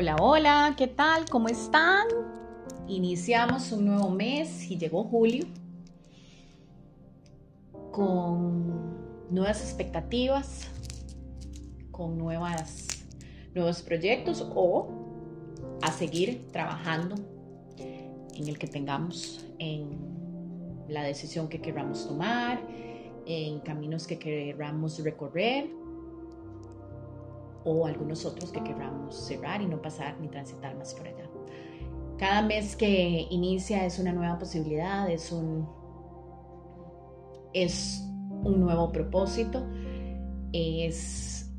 Hola, hola, ¿qué tal? ¿Cómo están? Iniciamos un nuevo mes y llegó julio con nuevas expectativas, con nuevas, nuevos proyectos o a seguir trabajando en el que tengamos, en la decisión que queramos tomar, en caminos que queramos recorrer o algunos otros que queramos cerrar y no pasar ni transitar más por allá. Cada mes que inicia es una nueva posibilidad, es un, es un nuevo propósito, es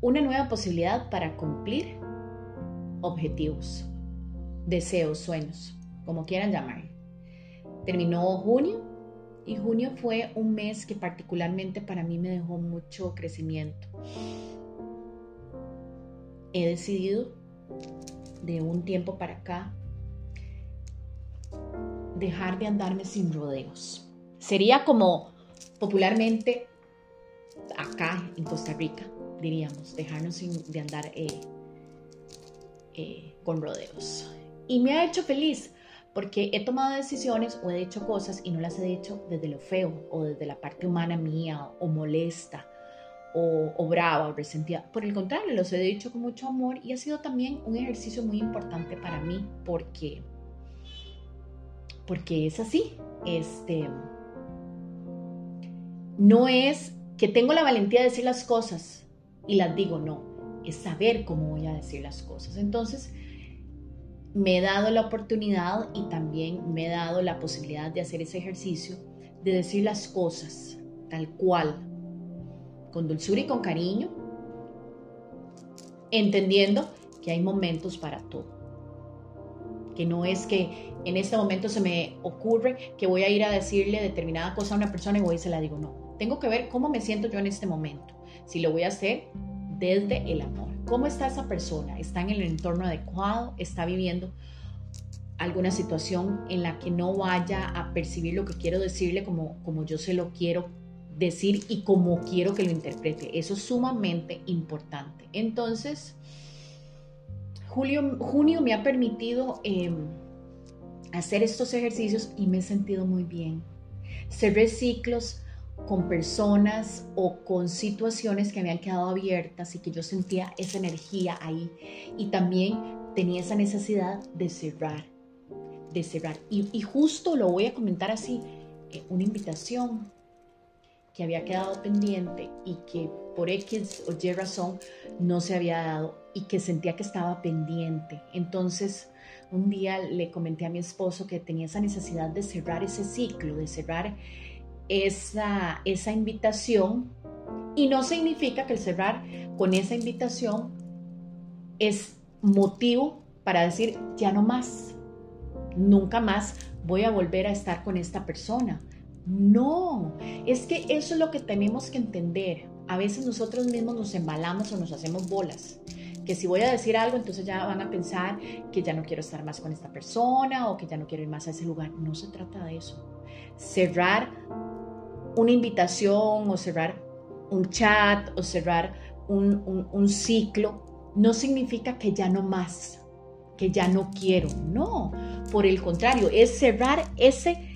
una nueva posibilidad para cumplir objetivos, deseos, sueños, como quieran llamar. Terminó junio y junio fue un mes que particularmente para mí me dejó mucho crecimiento he decidido de un tiempo para acá dejar de andarme sin rodeos. Sería como popularmente acá en Costa Rica, diríamos, dejarnos de andar eh, eh, con rodeos. Y me ha hecho feliz porque he tomado decisiones o he hecho cosas y no las he hecho desde lo feo o desde la parte humana mía o molesta o, brava o resentida. Por el contrario, los he dicho con mucho amor y ha sido también un ejercicio muy importante para mí porque, porque es así. Este, no es que tengo la valentía de decir las cosas y las digo, no, es saber cómo voy a decir las cosas. Entonces, me he dado la oportunidad y también me he dado la posibilidad de hacer ese ejercicio, de decir las cosas tal cual, con dulzura y con cariño, entendiendo que hay momentos para todo. Que no es que en este momento se me ocurre que voy a ir a decirle determinada cosa a una persona y voy y se la digo, no. Tengo que ver cómo me siento yo en este momento. Si lo voy a hacer desde el amor. ¿Cómo está esa persona? ¿Está en el entorno adecuado? ¿Está viviendo alguna situación en la que no vaya a percibir lo que quiero decirle como, como yo se lo quiero decir y como quiero que lo interprete. Eso es sumamente importante. Entonces, julio, junio me ha permitido em, hacer estos ejercicios y me he sentido muy bien. Cerré ciclos con personas o con situaciones que habían quedado abiertas y que yo sentía esa energía ahí. Y también tenía esa necesidad de cerrar, de cerrar. Y, justo lo voy a comentar así, eh, una invitación que había quedado pendiente y que por X o Y razón no se había dado y que sentía que estaba pendiente. Entonces, un día le comenté a mi esposo que tenía esa necesidad de cerrar ese ciclo, de cerrar esa, esa invitación. Y no significa que el cerrar con esa invitación es motivo para decir, ya no más, nunca más voy a volver a estar con esta persona no, es que eso es lo que tenemos que entender. A veces nosotros mismos nos embalamos o nos hacemos bolas. Que si voy a decir algo, entonces ya van a pensar que ya no quiero estar más con esta persona o que ya no quiero ir más a ese lugar. No se trata de eso. Cerrar una invitación o cerrar un chat o cerrar un, un ciclo no significa que ya no más, que ya no quiero. No, por el contrario, es cerrar ese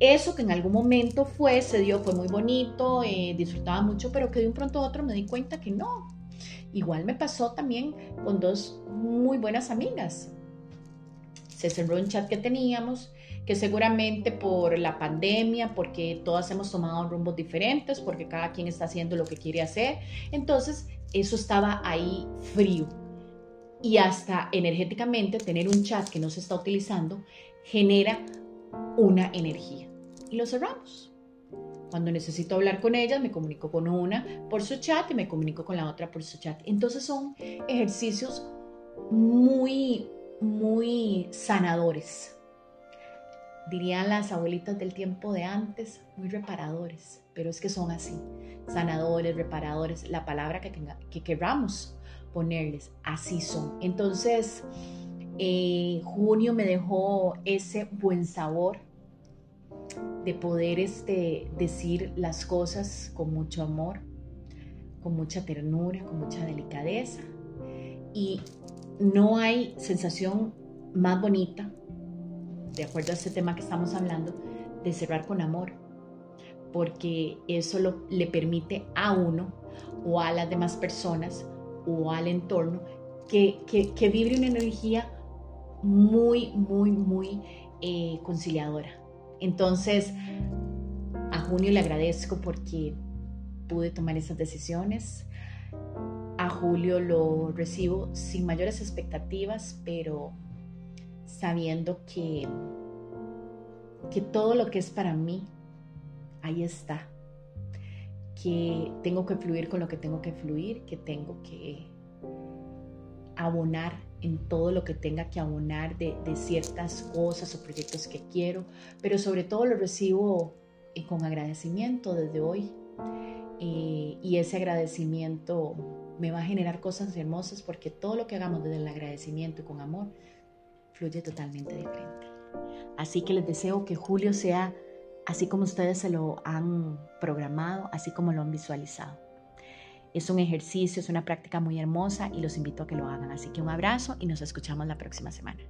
eso que en algún momento fue, se dio, fue muy bonito, eh, disfrutaba mucho, pero que de un pronto a otro me di cuenta que no. Igual me pasó también con dos muy buenas amigas. Se cerró un chat que teníamos, que seguramente por la pandemia, porque todas hemos tomado rumbos diferentes, porque cada quien está haciendo lo que quiere hacer, entonces eso estaba ahí frío. Y hasta energéticamente tener un chat que no se está utilizando genera una energía y lo cerramos. Cuando necesito hablar con ellas, me comunico con una por su chat y me comunico con la otra por su chat. Entonces son ejercicios muy, muy sanadores. Dirían las abuelitas del tiempo de antes, muy reparadores, pero es que son así, sanadores, reparadores, la palabra que, que queramos ponerles, así son. Entonces, eh, junio me dejó ese buen sabor de poder este, decir las cosas con mucho amor, con mucha ternura, con mucha delicadeza. Y no hay sensación más bonita, de acuerdo a este tema que estamos hablando, de cerrar con amor, porque eso le permite a uno o a las demás personas o al entorno que, que, vibre una energía muy, muy, muy eh, conciliadora. Entonces, a Junio le agradezco porque pude tomar esas decisiones. A Julio lo recibo sin mayores expectativas, pero sabiendo que, que todo lo que es para mí, ahí está. Que tengo que fluir con lo que tengo que fluir, que tengo que abonar en todo lo que tenga que abonar de, ciertas cosas o proyectos que quiero, pero sobre todo lo recibo eh, con agradecimiento desde hoy. Eh, y ese agradecimiento me va a generar cosas hermosas porque todo lo que hagamos desde el agradecimiento y con amor fluye totalmente diferente. Así que les deseo que julio sea así como ustedes se lo han programado, así como lo han visualizado. Es un ejercicio, es una práctica muy hermosa y los invito a que lo hagan. Así que un abrazo y nos escuchamos la próxima semana.